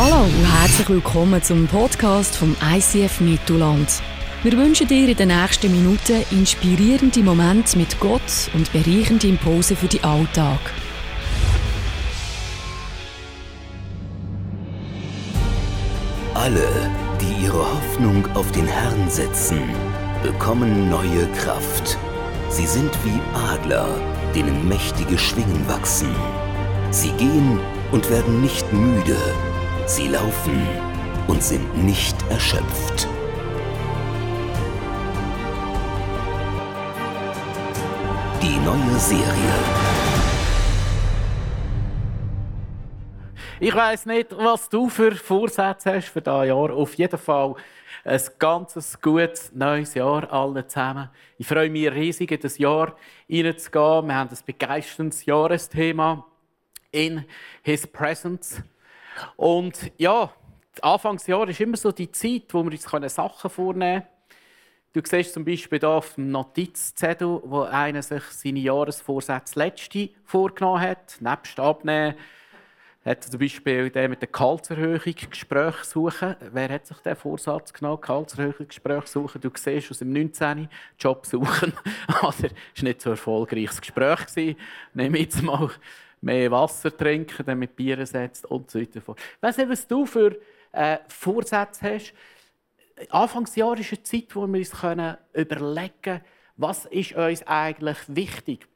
Hallo und herzlich willkommen zum Podcast vom ICF Mittelland. Wir wünschen dir in den nächsten Minuten inspirierende Momente mit Gott und bereichende Impulse für den Alltag. Alle, die ihre Hoffnung auf den Herrn setzen, bekommen neue Kraft. Sie sind wie Adler, denen mächtige Schwingen wachsen. Sie gehen und werden nicht müde. Sie laufen und sind nicht erschöpft. Die neue Serie. Ich weiß nicht, was du für Vorsätze hast für dieses Jahr. Auf jeden Fall ein ganz gutes neues Jahr allen zusammen. Ich freue mich riesig, in das Jahr hineinzugehen. Wir haben ein begeisterndes Jahresthema in His Presence. Und ja, Anfangsjahr ist immer so die Zeit, wo wir uns Sachen vornehmen können. Du siehst zum Beispiel hier auf dem Notizzettel, wo einer sich seine Jahresvorsätze letzte vorgenommen hat, nebst Abnehmen hat zum Beispiel der mit der Gehaltserhöhung Gespräche suchen. Wer hat sich den Vorsatz genommen? Gehaltserhöhung Gespräche suchen. Du siehst aus dem 19. Job suchen. also, es war nicht so ein erfolgreiches Gespräch. Gewesen. Nehme jetzt mal mehr Wasser trinken, dann mit Bier setzt und so weiter. Ich weiss nicht, was du für äh, Vorsätze hast. Anfangsjahr ist eine Zeit, wo wir uns können überlegen können, was ist uns eigentlich wichtig.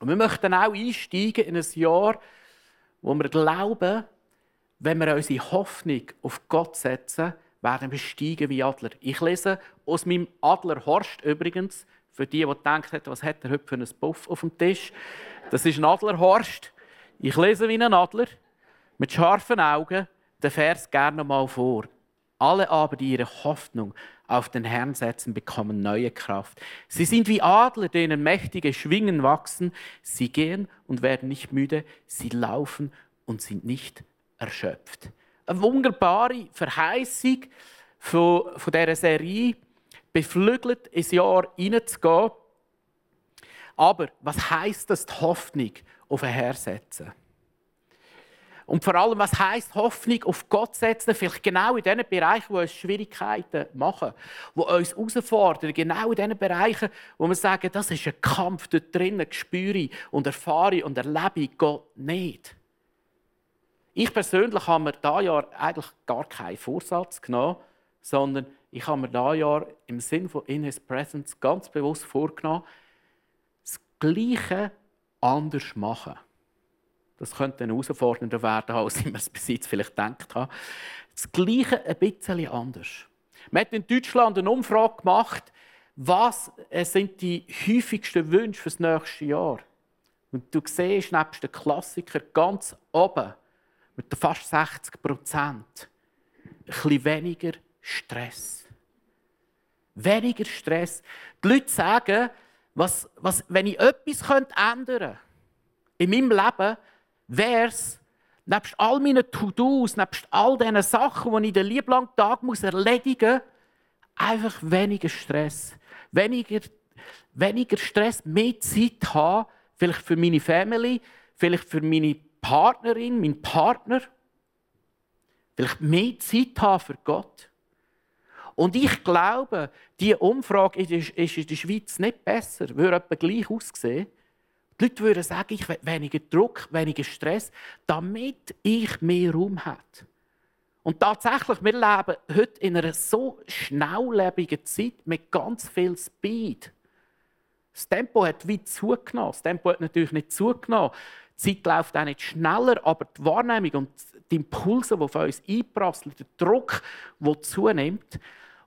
Und wir möchten auch einsteigen in ein Jahr, wo wir glauben, wenn wir unsere Hoffnung auf Gott setzen, werden wir steigen wie Adler. Ich lese aus meinem Adlerhorst übrigens, für die, die denken, was hat er heute für einen Buff auf dem Tisch. Das ist ein Adlerhorst. Ich lese wie ein Adler mit scharfen Augen den Vers gerne mal vor. Alle aber, die ihre Hoffnung auf den Herrn setzen, bekommen neue Kraft. Sie sind wie Adler, denen mächtige Schwingen wachsen. Sie gehen und werden nicht müde. Sie laufen und sind nicht erschöpft. Eine wunderbare Verheißung von, von dieser Serie, beflügelt ins Jahr hineinzugehen. Aber was heißt das, die Hoffnung auf den Herrn setzen? Und vor allem, was heißt Hoffnung auf Gott setzen? Vielleicht genau in den Bereichen, wo uns Schwierigkeiten machen, wo uns herausfordern, genau in den Bereichen, wo wir sagen, das ist ein Kampf dort drinnen, spüre und erfahre und erlebe Gott nicht. Ich persönlich habe mir dieses Jahr eigentlich gar keinen Vorsatz genommen, sondern ich habe mir dieses Jahr im Sinne von In His Presence ganz bewusst vorgenommen, das Gleiche anders machen. Das könnte dann herausfordernder werden, als ich mir es bis jetzt vielleicht gedacht habe. Das Gleiche ein bisschen anders. Man hat in Deutschland eine Umfrage gemacht, was sind die häufigsten Wünsche für das nächste Jahr. Und du siehst nebst den Klassikern ganz oben, mit fast 60 Prozent, ein bisschen weniger Stress. Weniger Stress. Die Leute sagen, was, was, wenn ich etwas ändern könnte in meinem Leben, wäre es, nebst all meinen To-Dos, nebst all diesen Sachen, die ich den lieblangen Tag muss erledigen muss, einfach weniger Stress. Weniger, weniger Stress, mehr Zeit haben, vielleicht für meine Family, vielleicht für meine Partnerin, meinen Partner. Vielleicht mehr Zeit haben für Gott. Und ich glaube, diese Umfrage ist in der Schweiz nicht besser, würde etwa gleich aussehen. Die Leute würden sagen, ich will weniger Druck, weniger Stress, damit ich mehr Raum habe. Und tatsächlich, wir leben heute in einer so schnelllebigen Zeit mit ganz viel Speed. Das Tempo hat weit zugenommen. Das Tempo hat natürlich nicht zugenommen. Die Zeit läuft auch nicht schneller, aber die Wahrnehmung und die Impulse, die auf uns einprasseln, der Druck, der zunimmt.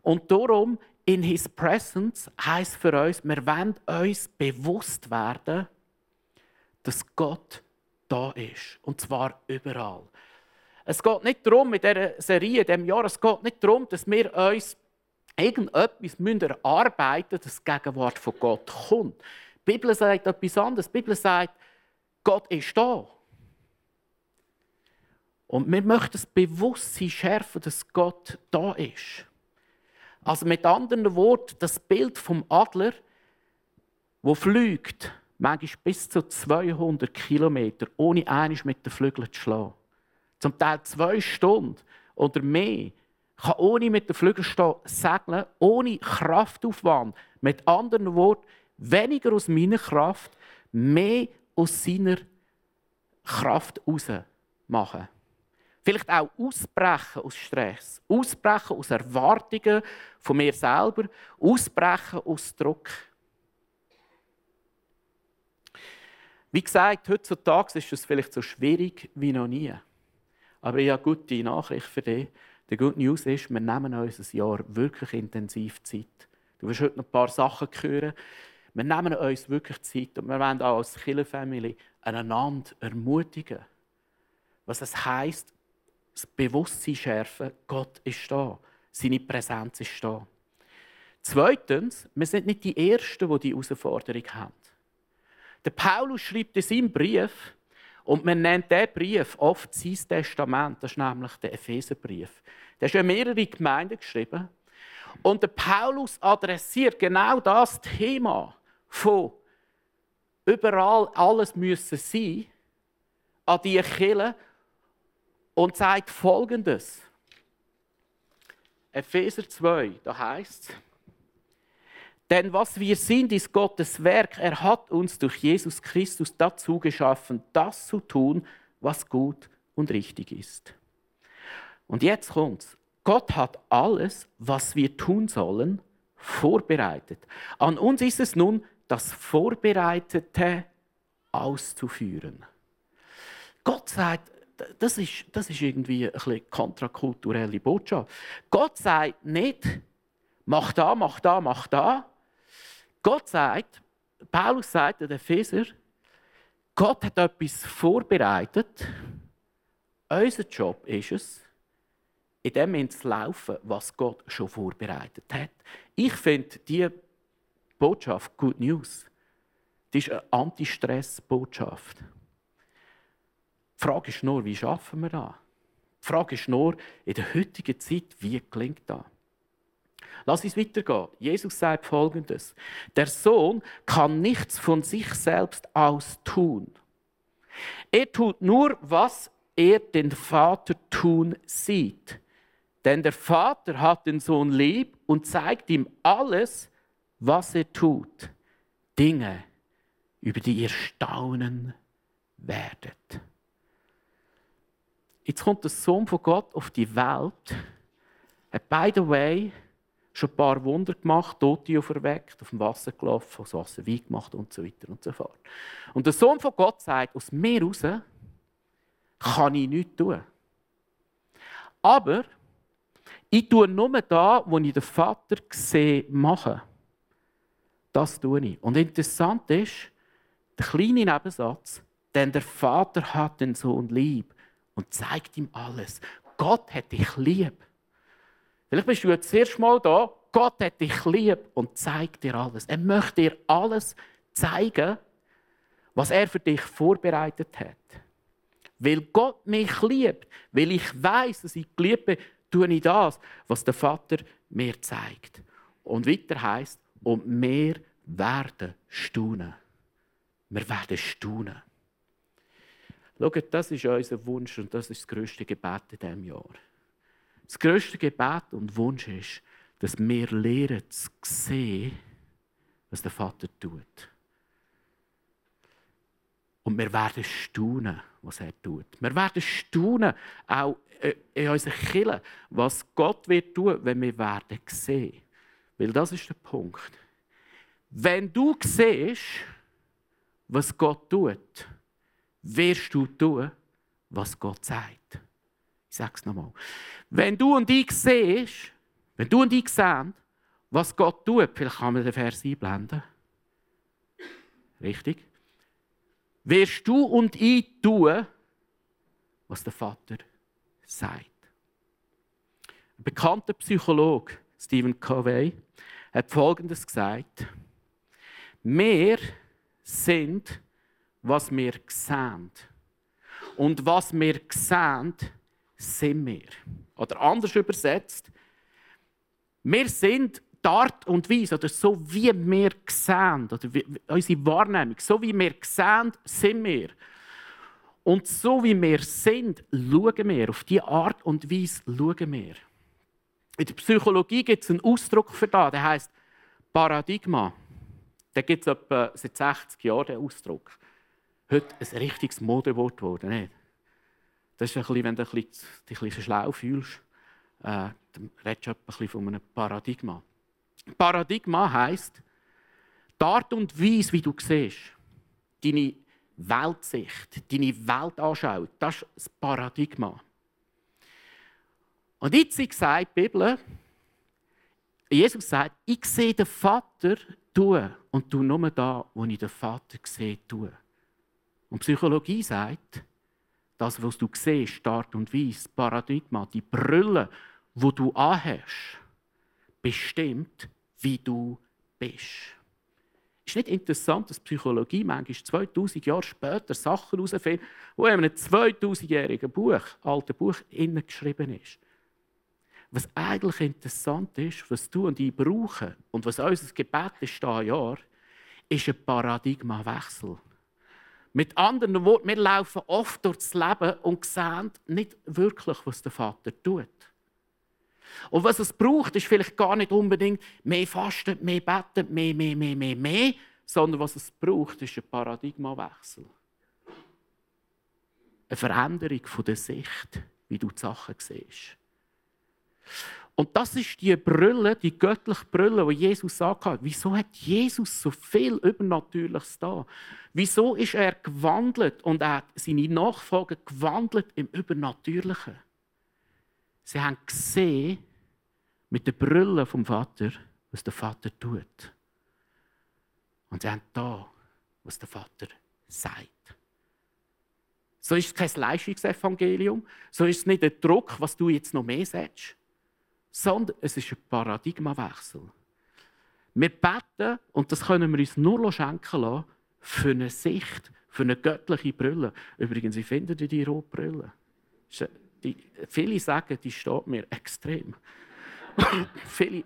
Und darum, in His Presence heisst für uns, wir wollen uns bewusst werden, dass Gott da ist. Und zwar überall. Es geht nicht darum, mit dieser Serie, in diesem Jahr, es geht nicht darum, dass wir uns irgendetwas erarbeiten müssen, dass die Gegenwart von Gott kommt. Die Bibel sagt etwas anderes. Die Bibel sagt, Gott ist da. Und wir möchten das Bewusstsein schärfen, dass Gott da ist. Also mit anderen Worten, das Bild vom Adler, wo fliegt, manchmal bis zu 200 Kilometer, ohne einisch mit den Flügeln zu schlagen. zum Teil zwei Stunden oder mehr, kann ohne mit den Flügeln segeln, ohne Kraftaufwand. Mit anderen Worten, weniger aus meiner Kraft, mehr aus seiner Kraft heraus machen. Vielleicht auch ausbrechen aus Stress, ausbrechen aus Erwartungen von mir selber, ausbrechen aus Druck. Wie gesagt, heutzutage ist es vielleicht so schwierig wie noch nie. Aber ich habe gute Nachricht für dich. Die gute News ist, wir nehmen uns ein Jahr wirklich intensiv Zeit. Du wirst heute noch ein paar Sachen hören. Wir nehmen uns wirklich Zeit und wir wollen auch als Killer-Family einander ermutigen. Was es heisst, das Bewusstsein schärfen, Gott ist da. Seine Präsenz ist da. Zweitens, wir sind nicht die Ersten, die diese Herausforderung haben. Der Paulus schreibt in seinem Brief, und man nennt diesen Brief oft sein Testament, das ist nämlich der Epheserbrief. Der ist ja mehrere Gemeinden geschrieben. Und der Paulus adressiert genau das Thema von überall alles müssen sein an die Kirche und sagt Folgendes. Epheser 2, da heißt es, denn was wir sind, ist Gottes Werk. Er hat uns durch Jesus Christus dazu geschaffen, das zu tun, was gut und richtig ist. Und jetzt kommt's. Gott hat alles, was wir tun sollen, vorbereitet. An uns ist es nun, das Vorbereitete auszuführen. Gott sagt, das ist, das ist irgendwie eine kontrakulturelle Botschaft. Gott sagt nicht, mach da, mach da, mach da, Gott sagt, Paulus sagt den Epheser, Gott hat etwas vorbereitet. Unser Job ist es, in dem zu laufen, was Gott schon vorbereitet hat. Ich finde diese Botschaft Good News. Das ist eine Anti-Stress-Botschaft. Die Frage ist nur, wie schaffen wir das? Die Frage ist nur, in der heutigen Zeit, wie klingt das? Lass uns weitergehen. Jesus sagt folgendes: Der Sohn kann nichts von sich selbst aus tun. Er tut nur, was er den Vater tun sieht. Denn der Vater hat den Sohn lieb und zeigt ihm alles, was er tut. Dinge, über die ihr staunen werdet. Jetzt kommt der Sohn von Gott auf die Welt. Hat, by the way, schon ein paar Wunder gemacht, Tote auferweckt, auf dem Wasser gelaufen, das Wasser Wein gemacht und so weiter und so fort. Und der Sohn von Gott sagt, aus mir raus kann ich nichts tun. Aber ich tue nur da, wo ich den Vater sehe, machen. Das tue ich. Und interessant ist, der kleine Nebensatz, denn der Vater hat den Sohn lieb und zeigt ihm alles. Gott hat dich lieb. Vielleicht bist du jetzt das erste Mal da. Gott hat dich lieb und zeigt dir alles. Er möchte dir alles zeigen, was er für dich vorbereitet hat. Weil Gott mich liebt, weil ich weiß, dass ich geliebt bin, tue ich das, was der Vater mir zeigt. Und weiter heißt, und wir werden staunen. Wir werden staunen. Schaut, das ist unser Wunsch und das ist das größte Gebet in diesem Jahr. Das größte Gebet und Wunsch ist, dass wir lernen zu sehen, was der Vater tut. Und wir werden staunen, was er tut. Wir werden staunen, auch äh, in unserer Kirche, was Gott wird tun, wenn wir werden sehen. Weil das ist der Punkt. Wenn du siehst, was Gott tut, wirst du tun, was Gott sagt. Ich sage es nochmal. Wenn du und ich siehst, wenn du und ich sehen, was Gott tut, vielleicht kann man den Vers einblenden. Richtig? Wirst du und ich tun, was der Vater sagt. Ein bekannter Psychologe, Stephen Covey, hat Folgendes gesagt. Wir sind, was wir sehen. Und was wir sehen, sind wir. Oder anders übersetzt, wir sind die Art und Weise, oder so wie wir sehen, oder wie, unsere Wahrnehmung, so wie wir sehen, sind wir. Und so wie wir sind, schauen wir. Auf diese Art und Weise schauen wir. In der Psychologie gibt es einen Ausdruck für das, der heißt Paradigma. Den gibt es seit 60 Jahren, den Ausdruck. Heute ein richtiges Modewort geworden, nicht? Das ist ein bisschen, wenn du dich ein bisschen schlau fühlst, äh, dann redest du ein bisschen von einem Paradigma. Paradigma heisst, die Art und Weise, wie du siehst, deine Weltsicht, deine Weltanschauung, das ist das Paradigma. Und jetzt sagt die Bibel, Jesus sagt, ich sehe den Vater tun und tu nur da, wo ich den Vater sehe, tun. Und Psychologie sagt, das, was du siehst, die Art und Weise, Paradigma, die Brille, wo du anhast, bestimmt, wie du bist. Ist nicht interessant, dass Psychologie manchmal 2000 Jahre später Sachen herausfindet, die in einem 2000-jährigen Buch, alten Buch, innen geschrieben ist. Was eigentlich interessant ist, was du und ich brauchen und was unser Gebet ist Jahr, ist ein Paradigmawechsel. Mit anderen Worten, wir laufen oft durchs Leben und sehen nicht wirklich, was der Vater tut. Und was es braucht, ist vielleicht gar nicht unbedingt mehr Fasten, mehr Beten, mehr, mehr, mehr, mehr, mehr, sondern was es braucht, ist ein Paradigmawechsel. Eine Veränderung der Sicht, wie du die Sachen siehst. Und das ist die Brille, die göttliche Brille, die Jesus sagt. Wieso hat Jesus so viel Übernatürliches da? Wieso ist er gewandelt und er hat seine Nachfolger gewandelt im Übernatürlichen? Sie haben gesehen, mit der Brille vom Vater, was der Vater tut. Und sie haben da, was der Vater sagt. So ist es kein Leistungsevangelium, so ist es nicht der Druck, was du jetzt noch mehr sagst, sondern es ist ein Paradigmawechsel. Wir beten, und das können wir uns nur schenken lassen, für eine Sicht, für eine göttliche Brille. Übrigens, ich finde die rote Brille. Die, viele sagen, die steht mir extrem. viele,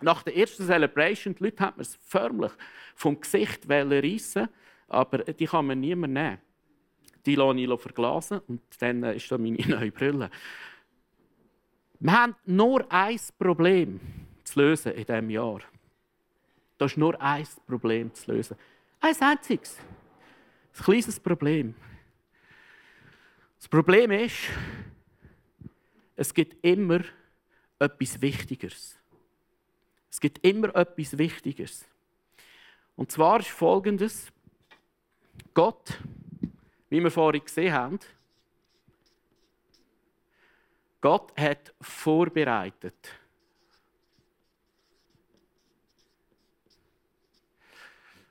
nach der ersten Celebration, die Leute haben es förmlich vom Gesicht reissen, aber die kann man niemand nehmen. Die lasse ich verglasen und dann ist da meine neue Brille. Wir haben nur ein Problem zu lösen in diesem Jahr. Das ist nur ein Problem zu lösen. Ein einziges. Ein kleines Problem. Das Problem ist, es gibt immer etwas Wichtigeres. Es gibt immer etwas Wichtigeres. Und zwar ist folgendes: Gott, wie wir vorhin gesehen haben, Gott hat vorbereitet.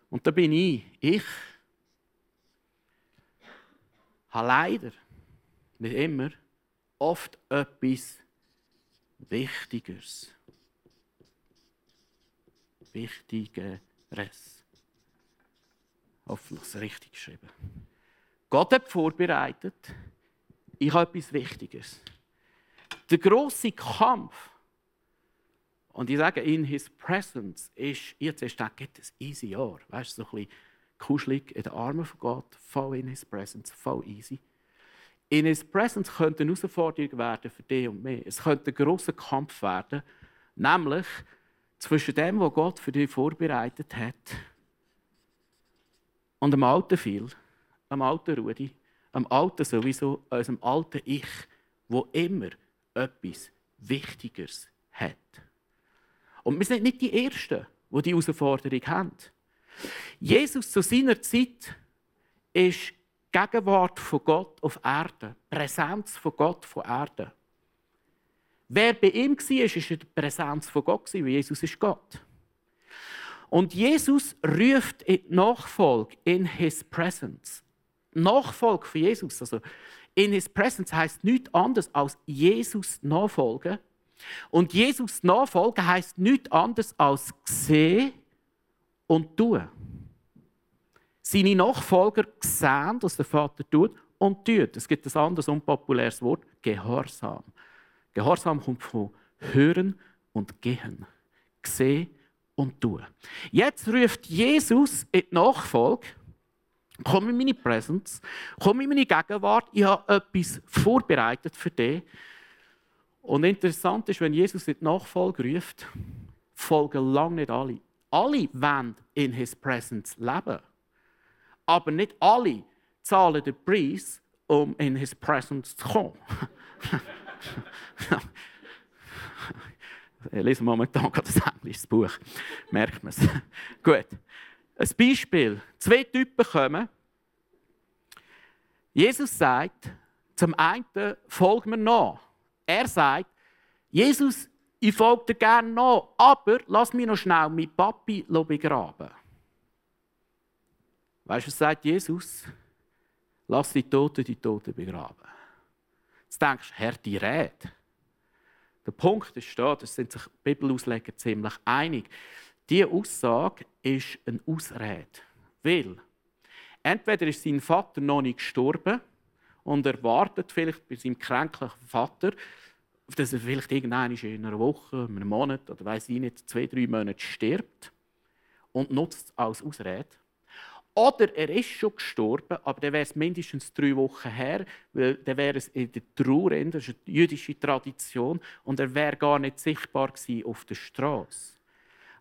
Und da bin ich, ich habe leider nicht immer oft etwas Wichtigeres. Wichtigeres. Hoffentlich ist es richtig geschrieben. Gott hat vorbereitet. Ich habe etwas Wichtiges. Der große Kampf, und ich sage, in His Presence ist, jetzt ist das ein easy Jahr. Weißt du, so ein bisschen kuschelig in den Armen von Gott, voll in His Presence, voll easy. In His Presence könnte eine Herausforderung werden für dich und mich. Es könnte ein grosser Kampf werden, nämlich zwischen dem, was Gott für dich vorbereitet hat, und dem alten Phil, dem alten Rudi, dem alten sowieso, unserem alten Ich, wo immer etwas Wichtigeres hat. Und wir sind nicht die Ersten, die diese Herausforderung haben. Jesus zu seiner Zeit ist Gegenwart von Gott auf Erde, Präsenz von Gott von Erde. Wer bei ihm war, war die Präsenz von Gott, weil Jesus ist Gott. Und Jesus ruft in die Nachfolge in His Presence. Nachfolge von Jesus, also in His Presence heißt nichts anderes als Jesus nachfolgen. Und Jesus nachfolgen heißt nichts anderes als sehen und tun. Seine Nachfolger sehen, was der Vater tut und tut. Es gibt ein anderes unpopuläres Wort, Gehorsam. Gehorsam kommt von Hören und Gehen. Sehen und tun. Jetzt ruft Jesus in die Nachfolge Komm in meine Präsenz, komm in meine Gegenwart, ich habe etwas vorbereitet für dich. Und interessant ist, wenn Jesus die Nachfolge ruft, folgen lange nicht alle. Alle wollen in His Presence leben. Aber nicht alle zahlen den Preis, um in His Presence zu kommen. ich lese momentan gerade ein englisches Buch. Merkt man es. Gut. Ein Beispiel. Zwei Typen kommen. Jesus sagt, zum einen, folg mir nach. Er sagt, Jesus, ich folge dir gerne nach, aber lass mich noch schnell mit Papi begraben. Weißt du, was sagt Jesus? Lass die Toten die Toten begraben. Jetzt denkst du, Herr, die Rede. Der Punkt ist da, das sind sich Bibelausleger ziemlich einig. Diese Aussage ist eine Ausrede. Weil entweder ist sein Vater noch nicht gestorben und er wartet vielleicht bei seinem kränklichen Vater, dass er vielleicht irgendwann in einer Woche, einem Monat oder weiß ich nicht, zwei, drei Monate stirbt und nutzt es als Ausrede. Oder er ist schon gestorben, aber dann wäre es mindestens drei Wochen her, weil dann wäre es in der Trauer, das ist eine jüdische Tradition, und er wäre gar nicht sichtbar gewesen auf der Straße.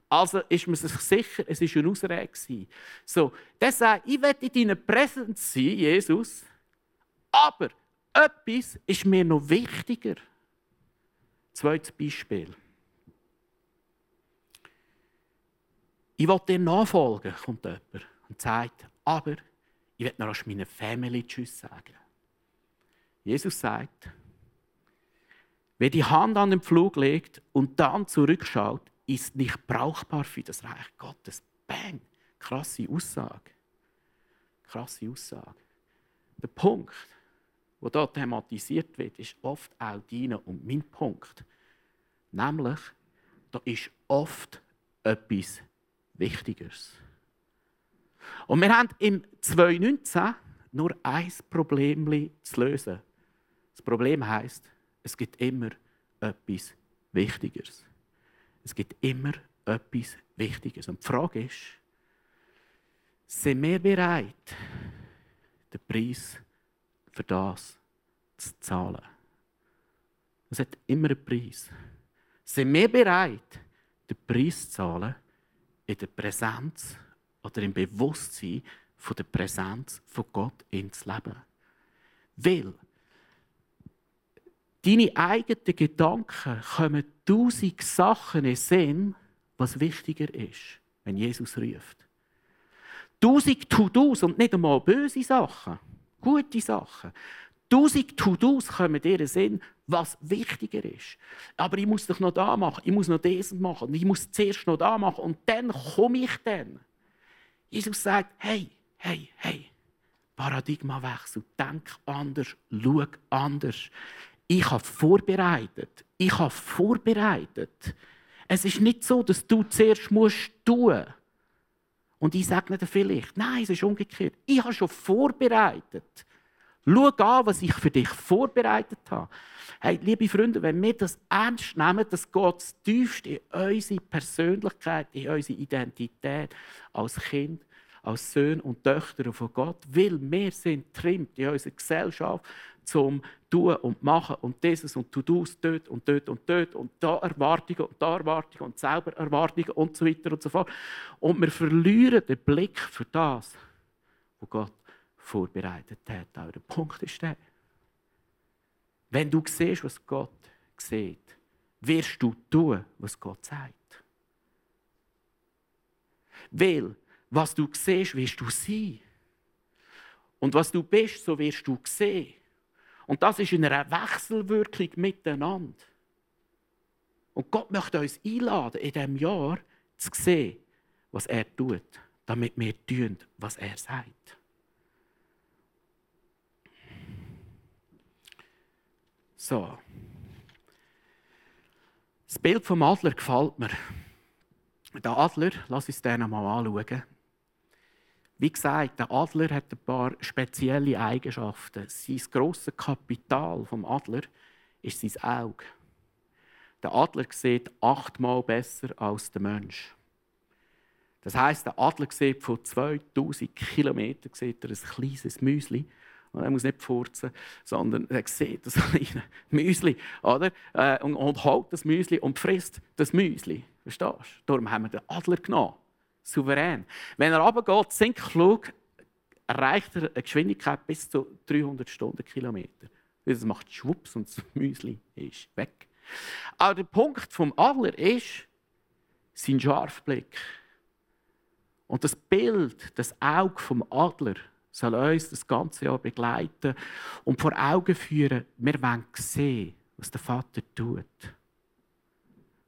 Also ist man sich sicher, es war eine Ausrede. So, der sagt, ich werde in deiner Präsenz sein, Jesus, aber etwas ist mir noch wichtiger. Zweites Beispiel. Ich will dir nachfolgen, kommt jemand und sagt, aber ich werde noch meiner Family Tschüss sagen. Jesus sagt, wer die Hand an den Flug legt und dann zurückschaut, ist nicht brauchbar für das Reich Gottes. Bang! Krasse Aussage. Krasse Aussage. Der Punkt, der dort thematisiert wird, ist oft auch deiner und mein Punkt. Nämlich, da ist oft etwas Wichtigeres. Und wir haben im 2019 nur ein Problem zu lösen. Das Problem heißt, es gibt immer etwas Wichtigeres. Es gibt immer etwas Wichtiges. Und die Frage ist, sind wir bereit, den Preis für das zu zahlen? Es hat immer einen Preis. Sind wir bereit, den Preis zu zahlen in der Präsenz oder im Bewusstsein von der Präsenz von Gott ins Leben? Weil deine eigenen Gedanken kommen tausend Sachen in Sinn, was wichtiger ist, wenn Jesus ruft. Tausend To-Dos und nicht einmal böse Sachen, gute Sachen. Tausend To-Dos kommen dir in Sinn, was wichtiger ist. Aber ich muss doch noch da machen, ich muss noch das machen, ich muss zuerst noch da machen und dann komme ich dann. Jesus sagt, hey, hey, hey, Paradigmawechsel, denk anders, schau anders. Ich habe vorbereitet. Ich habe vorbereitet. Es ist nicht so, dass du zuerst musst tun und ich sage dir vielleicht, nein, es ist umgekehrt. Ich habe schon vorbereitet. Schau an, was ich für dich vorbereitet habe. Hey, liebe Freunde, wenn wir das ernst nehmen, dass Gott tiefst in unsere Persönlichkeit, in unsere Identität als Kind, als Söhne und Töchter von Gott, weil wir sind trimmt in unserer Gesellschaft zum Tun und Machen und dieses und To-Dos dort und dort und dort und da Erwartungen und da Erwartungen und selber Erwartungen und so weiter und so fort. Und wir verlieren den Blick für das, was Gott vorbereitet hat. Auch der Punkt ist der, wenn du siehst, was Gott sieht, wirst du tun, was Gott sagt. Weil, was du siehst, wirst du sein. Und was du bist, so wirst du sehen. Und das ist in einer Wechselwirkung miteinander. Und Gott möchte uns einladen, in diesem Jahr zu sehen, was er tut, damit wir tun, was er sagt. So. Das Bild vom Adler gefällt mir. Der Adler, lass uns den einmal anschauen. Wie gesagt, der Adler hat ein paar spezielle Eigenschaften. Sein grosses Kapital vom Adler ist sein Auge. Der Adler sieht achtmal besser als der Mensch. Das heisst, der Adler sieht von 2000 Kilometern sieht er ein kleines Müsli. Und er muss nicht furzen, sondern er sieht das kleine Müsli. Oder? Äh, und, und holt das Müsli und frisst das Müsli. Verstehst du? Darum haben wir den Adler genommen. Souverän. Wenn er runtergeht, Sinkflug, erreicht er eine Geschwindigkeit bis zu 300 Stundenkilometer. Das macht Schwupps und das Müsli ist weg. Aber der Punkt vom Adler ist sein Scharfblick. Und das Bild, das Auge vom Adler, soll uns das ganze Jahr begleiten und vor Augen führen, wir wollen sehen, was der Vater tut.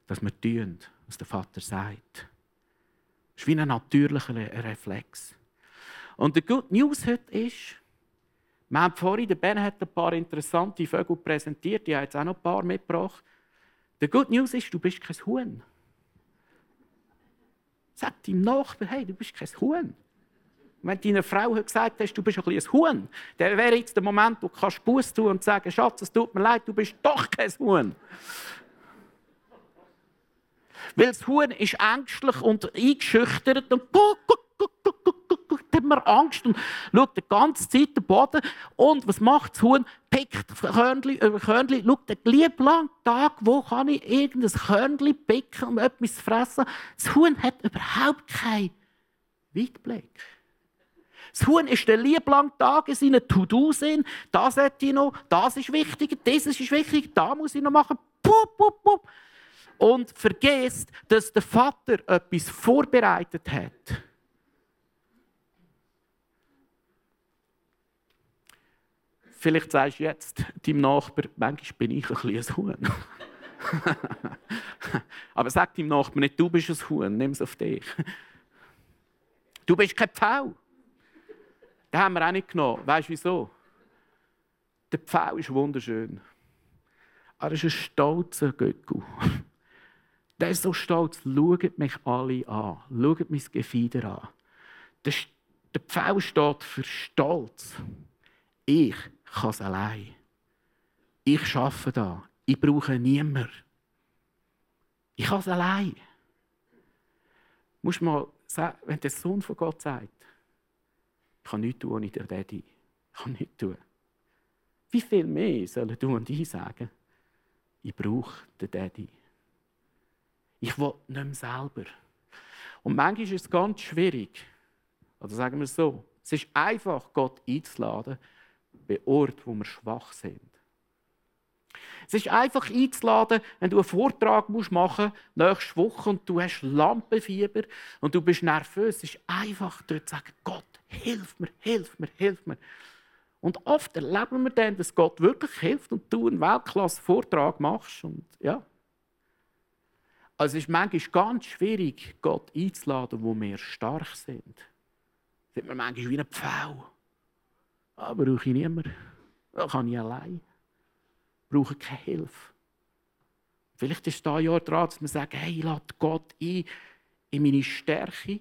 Dass wir tun, was der Vater sagt. Ist wie ein natürlicher Reflex. Und die Good News heute ist, wir haben vorhin, der Ben hat ein paar interessante Vögel präsentiert, ich habe jetzt auch noch ein paar mitgebracht. Die Good News ist, du bist kein Huhn. Sag deinem Nachbarn, hey, du bist kein Huhn. Wenn deine Frau gesagt hast, du bist ein, ein Huhn, dann wäre jetzt der Moment, wo du kannst Buß tun und sagen, Schatz, es tut mir leid, du bist doch kein Huhn. Weil das Huhn ist ängstlich und eingeschüchtert und guck, guck, guck, guck, guck, hat man Angst und schaut die ganze Zeit den Boden. Und was macht das Huhn? Pickt Körnchen über Körnchen, schaut den lieben Tag, wo kann ich irgendein Körnchen picken, um etwas zu fressen. Das Huhn hat überhaupt keinen Weitblick. Das Huhn ist der lieblang Tag in seinen To-Do-Sinn. Das hätte ich noch, das ist wichtig, das ist wichtig, da muss ich noch machen. Pup, pup, pup. Und vergisst, dass der Vater etwas vorbereitet hat. Vielleicht sagst du jetzt deinem Nachbar, manchmal bin ich ein ein Huhn. Aber sag deinem Nachbar nicht, du bist ein Huhn, nimm es auf dich. Du bist kein Pfau. Den haben wir auch nicht genommen. Weißt du wieso? Der Pfau ist wunderschön. Er ist ein stolzer Göckel. Der ist so stolz. Schaut mich alle an. Schaut mein Gefieder an. Der, der Pfau steht für Stolz. Ich kann es allein. Ich arbeite da. Ich brauche niemanden. Ich kann es allein. Musst mal sagen, wenn der Sohn von Gott sagt, ich kann nichts tun ohne den Daddy. Ich kann nichts tun. Wie viel mehr sollen du und ich sagen, ich brauche den Daddy. Ich will nicht mehr selber. Und manchmal ist es ganz schwierig, oder sagen wir es so, es ist einfach, Gott einzuladen, bei Orten, wo wir schwach sind. Es ist einfach einzuladen, wenn du einen Vortrag machen musst, nächste Woche, und du hast Lampenfieber und du bist nervös. Es ist einfach dort zu sagen, Gott, hilf mir, hilf mir, hilf mir. Und oft erleben wir dann, dass Gott wirklich hilft und du einen Weltklasse-Vortrag machst. Und, ja. Also es ist manchmal ganz schwierig, Gott einzuladen, wo wir stark sind. Sind wir manchmal wie ein Pfau. Aber brauche ich niemanden. Das kann ich allein. Ich brauche keine Hilfe. Vielleicht ist da Jahr dran, dass wir sagen, hey, lade Gott ein in meine Stärke,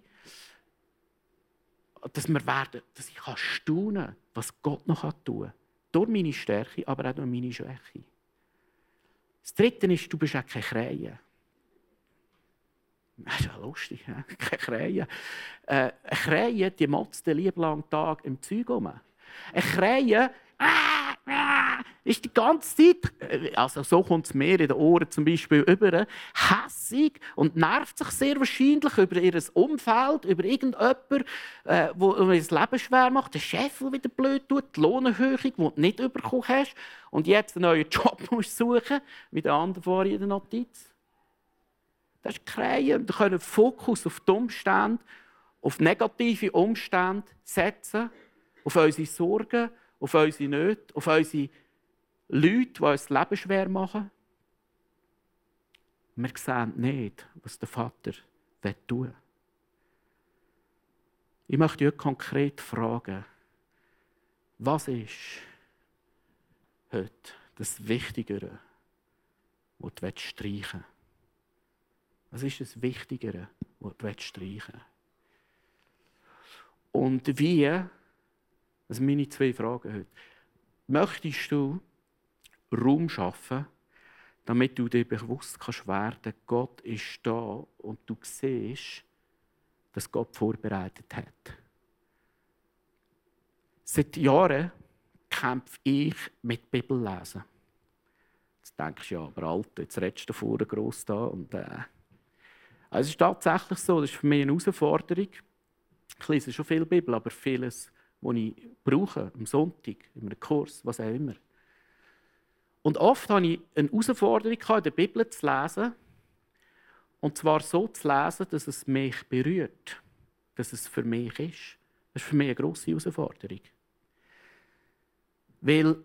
dass wir werden, dass ich staunen kann, was Gott noch tun kann. Durch meine Stärke, aber auch durch meine Schwäche. Das Dritte ist, du bist auch keine Krähe. Das ist ja lustig, keine Krähe. Äh, eine Krähe, die motzt den lieben Tag im Zeug rum. Ein Krähen ist die ganze Zeit, äh, also so kommt es mir in den Ohren zum Beispiel über, hässig und nervt sich sehr wahrscheinlich über ihr Umfeld, über irgendjemanden, äh, wo ihr Leben schwer macht, der Chef, der wieder blöd tut, die Lohnerhöhung, die du nicht bekommen hast und jetzt einen neuen Job musst suchen, wie der andere vorhin in der Notiz. Das ist Krähen. Wir können Fokus auf die Umstände, auf negative Umstände setzen auf unsere Sorgen, auf unsere Nöte, auf unsere Leute, die uns das Leben schwer machen. Wir sehen nicht, was der Vater tun will. Ich möchte euch konkret fragen, was ist heute das Wichtigere, was du streichen willst? Was ist das Wichtigere, was du streichen? Und wie das sind meine zwei Fragen heute. Möchtest du Raum schaffen, damit du dir bewusst kannst werden, Gott ist da und du siehst, das Gott vorbereitet hat. Seit Jahren kämpfe ich mit Bibellesen. Jetzt denkst du, ja, aber Alter, jetzt redest du vorne gross da. Und, äh. Also es ist tatsächlich so, das ist für mich eine Herausforderung. Ich lese schon viel Bibel, aber vieles, was ich brauche, am Sonntag, in einem Kurs, was auch immer. Und oft hatte ich eine Herausforderung, in der Bibel zu lesen. Und zwar so zu lesen, dass es mich berührt. Dass es für mich ist. Das ist für mich eine grosse Herausforderung. Weil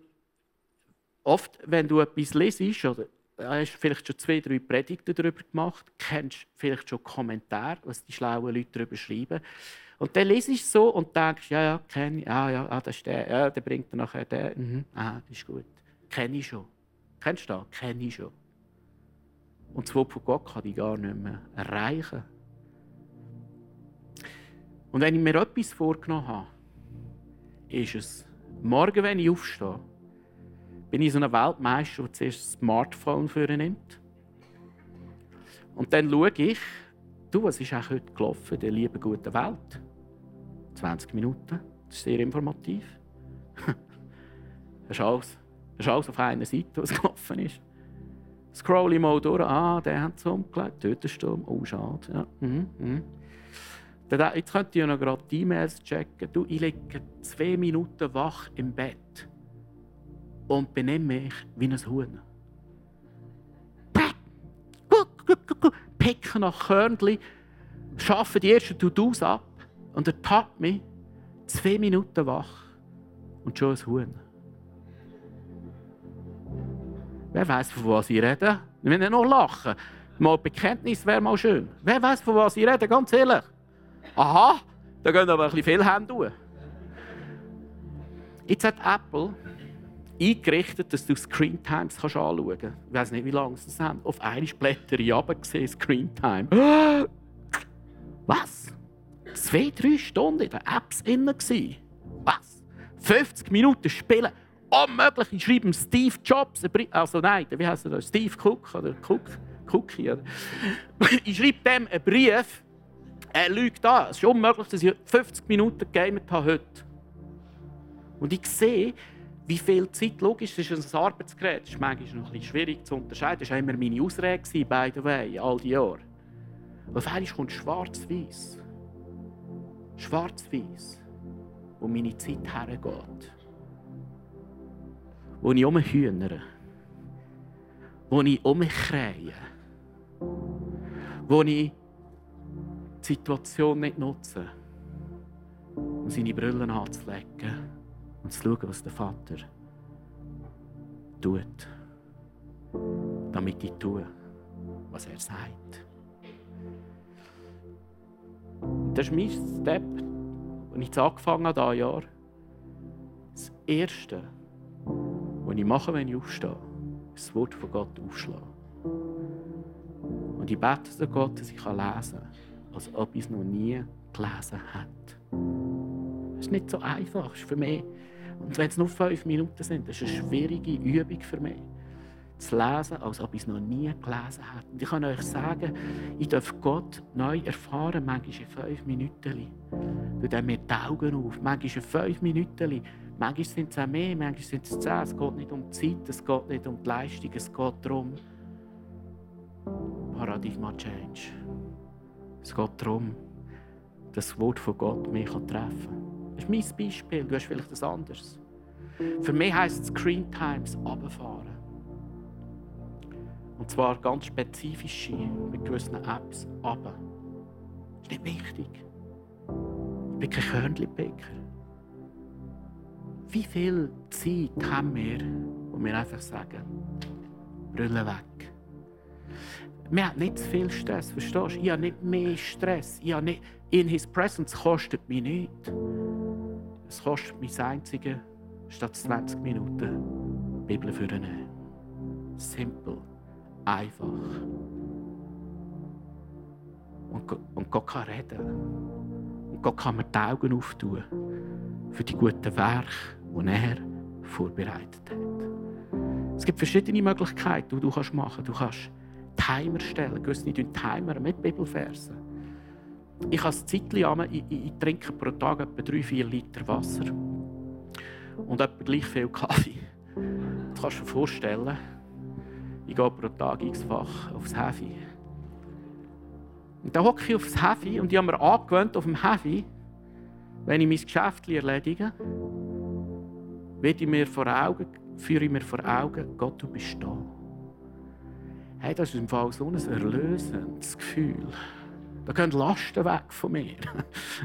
oft, wenn du etwas lesest, oder hast vielleicht schon zwei, drei Predigten darüber gemacht, kennst vielleicht schon Kommentare, was die schlauen Leute darüber schreiben. Und dann liest du so und denkst, ja, ja, kenne ich, ja, ja, ah, das ist der, ja, der bringt dann nachher den, mhm, ah, ist gut. Kenne ich schon. Kennst du das? Kenne ich schon. Und das Wort von Gott kann ich gar nicht mehr erreichen. Und wenn ich mir etwas vorgenommen habe, ist es, morgen, wenn ich aufstehe, bin ich so ein Weltmeister, der zuerst das Smartphone für nimmt. Und dann schaue ich, du, was ist eigentlich heute gelaufen der lieben guten Welt? 20 Minuten, das ist sehr informativ. das, ist alles, das ist alles auf einer Seite, was gelaufen ist. Scroll ich mal durch, ah, der hat es umgelegt, dort ist Sturm, oh, schade. Ja, mhm, mhm. Jetzt könnt ihr noch gerade die E-Mails checken. Du, ich liege zwei Minuten wach im Bett und benehme mich wie ein Huhn. Picken nach Körnchen, schaffe die ersten To-Dos ab und er tappt mich zwei Minuten wach und schon ein Huhn. Wer weiß, von was ich rede? Will nicht noch lachen. Mal Bekenntnis wäre mal schön. Wer weiß, von was ich rede, ganz ehrlich. Aha, da gehen aber ein bisschen viele Hände. Jetzt hat Apple eingerichtet, dass du Screen Times anschauen kannst. Ich weiß nicht, wie lange sie das haben. Auf eine Blätter ich gesehen, Screen Time. Was? Zwei, drei Stunden in den Apps innen Was? 50 Minuten spielen unmöglich. Ich schreibe Steve Jobs, also nein, wie heißt er Steve Cook oder Cook, Cookie. Oder? Ich schreibe dem einen Brief, er lügt an. Es ist unmöglich, dass ich 50 Minuten gegamet habe heute. Und ich sehe, wie viel Zeit, logisch, das ist ein Arbeitsgerät, das ist manchmal noch ein bisschen schwierig zu unterscheiden. Das war immer meine Ausrede, by the way, all die Jahre. Auf einmal kommt schwarz-weiß. Schwarz-weiß, wo meine Zeit hergeht wo ich umhühnere, wo ich umkrähe, wo ich die Situation nicht nutze, um seine Brüllen anzulegen und zu schauen, was der Vater tut, damit ich tue, was er sagt. Das ist mein Step, als ich angefangen habe, dieses Jahr. Das Erste, was ich mache, wenn ich aufstehe, ist das Wort von Gott aufschlagen. Und ich bete zu Gott, dass ich lesen kann, als ob ich es noch nie gelesen hätte. Das ist nicht so einfach, ist für mich. Und wenn es nur fünf Minuten sind, das ist eine schwierige Übung für mich. Zu lesen, als ob ich es noch nie gelesen hätte. Und ich kann euch sagen, ich darf Gott neu erfahren, manchmal in fünf Minuten. Du dann mir die Augen auf, manchmal in fünf Minuten Manchmal sind es auch mehr, manchmal sind es zehn. Es geht nicht um die Zeit, es geht nicht um die Leistung, es geht darum, Paradigma Change. Es geht darum, dass das Wort von Gott mich treffen kann. Das ist mein Beispiel, du hast vielleicht etwas anderes. Für mich heisst Screen Times runterfahren. Und zwar ganz spezifisch mit gewissen Apps runter. Das ist nicht wichtig. Ich bin kein Körnchen-Bäcker. Wie viel Zeit haben wir, wo wir einfach sagen, Brille weg? Wir haben nicht zu viel Stress, verstehst du? Ich habe nicht mehr Stress. Ich habe nicht, in His Presence kostet mich nichts. Es kostet mich das Einzige, statt 20 Minuten Bibel für nehmen. Simpel, einfach. Und, und Gott kann reden. Und Gott kann mir die Augen auftun für die guten Werke, die er vorbereitet hat. Es gibt verschiedene Möglichkeiten, die du machen kannst. Du kannst Timer stellen. Gewisse tun Timer mit Bibelversen. Ich habe ein Zeitchen, ich, ich, ich trinke pro Tag etwa 3-4 Liter Wasser und etwa gleich viel Kaffee. Das kannst du dir vorstellen. Ich gehe pro Tag ins Fach aufs Heavy. Und dann hocke ich aufs Heavy und ich habe mir angewöhnt, auf dem Heavy, wenn ich mein Geschäft erledige, ich mir vor Augen, führe ich mir vor Augen, Gott, du bist da. Hey, das ist im Fall so ein erlösendes Gefühl. Da gehen Lasten weg von mir.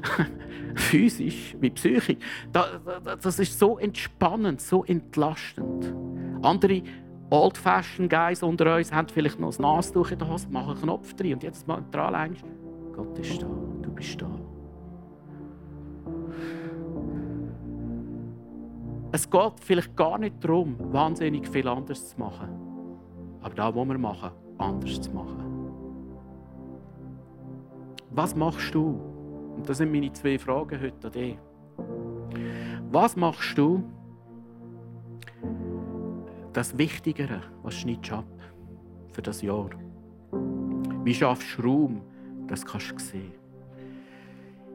Physisch wie psychisch. Das ist so entspannend, so entlastend. Andere Old-Fashioned Guys unter uns haben vielleicht noch ein Nastuch in der Hose, machen einen Knopf drin und jetzt mal dran längst. Gott ist da, du bist da. Es geht vielleicht gar nicht darum, wahnsinnig viel anders zu machen. Aber da, wo wir machen, anders zu machen. Was machst du? Und das sind meine zwei Fragen heute an dich. Was machst du, das Wichtigere, was schneidest du ab für das Jahr? Wie schaffst du Raum, das kannst du sehen?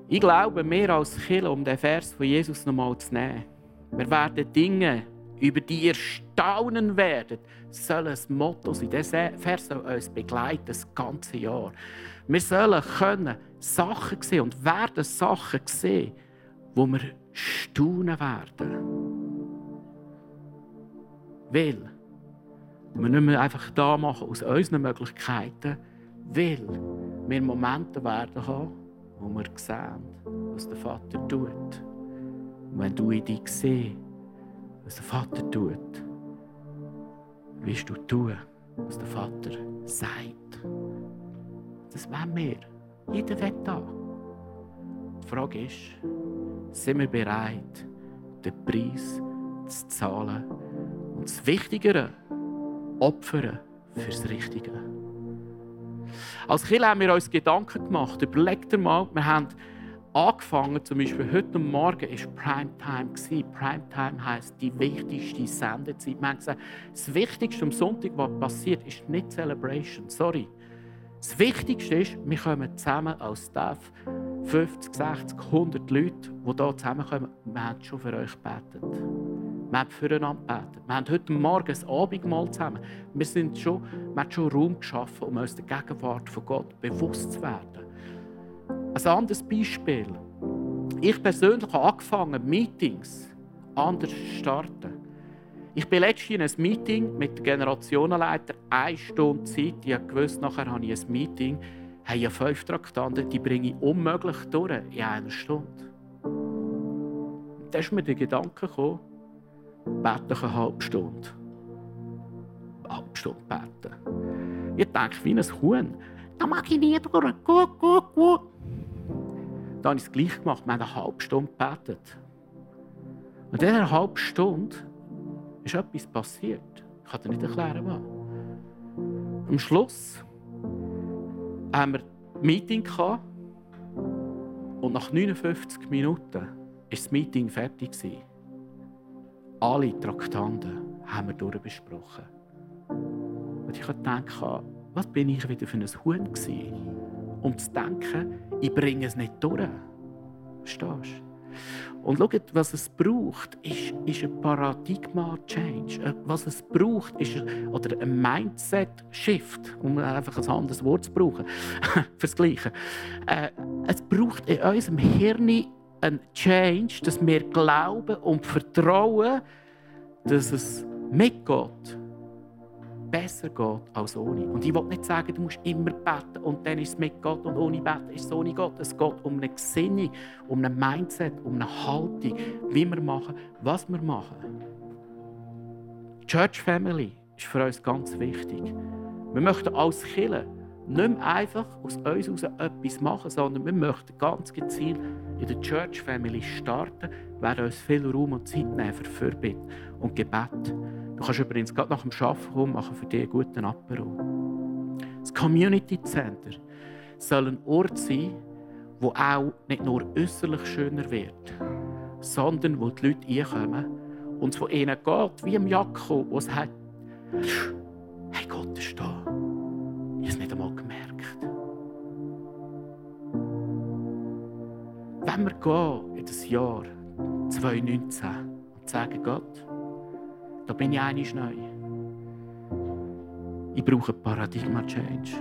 Ich glaube, mehr als Kill, um den Vers von Jesus nochmal zu nehmen, wir werden Dinge, über die ihr staunen werdet, soll ein Motto sein. Dieser Vers soll uns begleiten, das ganze Jahr. Wir sollen können Sachen sehen und werden Sachen sehen, wo wir staunen werden. Weil wir nicht mehr einfach da machen aus unseren Möglichkeiten, weil wir Momente werden haben, wo wir sehen, was der Vater tut. Und wenn du in dich siehst, was der Vater tut, wirst du tun, was der Vater sagt. Das wollen wir. Jeder will da. Die Frage ist, sind wir bereit, den Preis zu zahlen und das Wichtigere opfern fürs Richtige? Als Kind haben wir uns Gedanken gemacht. Überlegt mal, wir haben angefangen, zum Beispiel heute Morgen war Primetime. Primetime heisst die wichtigste Sendezeit. Haben gesagt, das Wichtigste am Sonntag, was passiert, ist nicht Celebration. Sorry. Das Wichtigste ist, wir kommen zusammen als Staff, 50, 60, 100 Leute, die hier zusammenkommen. Wir haben schon für euch gebetet. Wir haben füreinander gebetet. Wir haben heute Morgen ein Abendmahl zusammen. Wir, sind schon, wir haben schon Raum geschaffen, um uns der Gegenwart von Gott bewusst zu werden. Ein anderes Beispiel. Ich persönlich habe angefangen, Meetings anders zu starten. Ich bin letztens in einem Meeting mit dem Generationenleiter, eine Stunde Zeit. Ich wusste, nachher habe ich ein Meeting, habe ja fünf Traktanten, die bringe ich unmöglich durch in einer Stunde. Da ist mir der Gedanke gekommen, bete eine halbe Stunde. Eine halbe Stunde beten. Ich denke, wie ein Huhn. Da mag ich nicht durch. Gut, gut, gut. Dann habe ich es gleich gemacht. Wir haben eine halbe Stunde gebetet. Und in dieser halben Stunde ist etwas passiert. Ich kann dir nicht erklären, was. Am Schluss haben wir ein Meeting gehabt und nach 59 Minuten war das Meeting fertig. Alle Traktanten haben wir durchbesprochen. Und ich habe gedacht, was bin ich wieder für ein Huhn gewesen? Um zu denken, ich bringe es nicht durch. Verstehst du? Und schaut, was es braucht, ist, ist ein Paradigma-Change. Äh, was es braucht, ist oder ein Mindset-Shift, um einfach ein anderes Wort zu brauchen, fürs Gleiche. Äh, es braucht in unserem Hirn einen Change, dass wir glauben und vertrauen, dass es mit Gott besser geht als ohne. Und ich will nicht sagen, du musst immer beten und dann ist es mit Gott und ohne Beten ist es ohne Gott. Es geht um eine Gesinnung, um ein Mindset, um eine Haltung, wie wir machen, was wir machen. Church Family ist für uns ganz wichtig. Wir möchten als Kirche nicht mehr einfach aus uns heraus etwas machen, sondern wir möchten ganz gezielt in der Church Family starten, werden uns viel Raum und Zeit nehmen für Fürbitte und Gebet. Du kannst übrigens gerade nach dem Arbeiten kommen, machen für dich einen guten Apero. Das Community Center soll ein Ort sein, wo auch nicht nur äußerlich schöner wird, sondern wo die Leute einkommen und es von ihnen geht, wie im Jakob, wo es sagt, hey, Gott ist da. Ich habe es nicht einmal gemerkt. gehen in das Jahr 2019 und sagen, Gott, da bin ich einig neu. Ich brauche Paradigma-Change.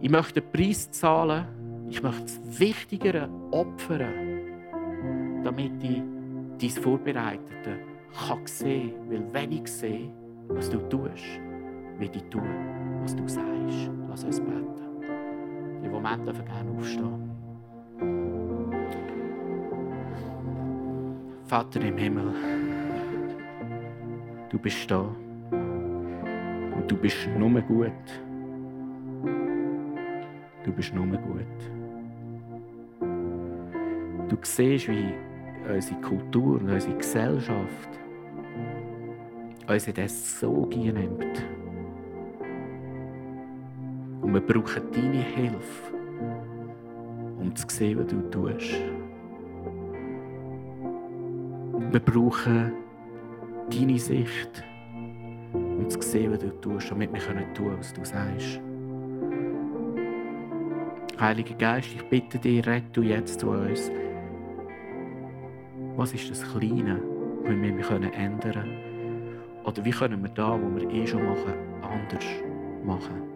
Ich möchte den Preis zahlen, ich möchte das Wichtigere opfern, damit ich dein Vorbereitete kann sehen kann. Weil wenn ich sehe, was du tust, will ich tun, was du sagst. Lass uns beten. Die Momente dürfen gerne aufstehen. Vater im Himmel, du bist da. Und du bist nur gut. Du bist nur gut. Du siehst, wie unsere Kultur und unsere Gesellschaft uns in das so nimmt. Und wir brauchen deine Hilfe, um zu sehen, was du tust. Wir brauchen deine Sicht, um zu sehen, was du tust, damit wir tun können, was du sagst. Heiliger Geist, ich bitte dich, rette du jetzt zu uns. Was ist das Kleine, das wir ändern können? Oder wie können wir da, wo wir eh schon machen, anders machen?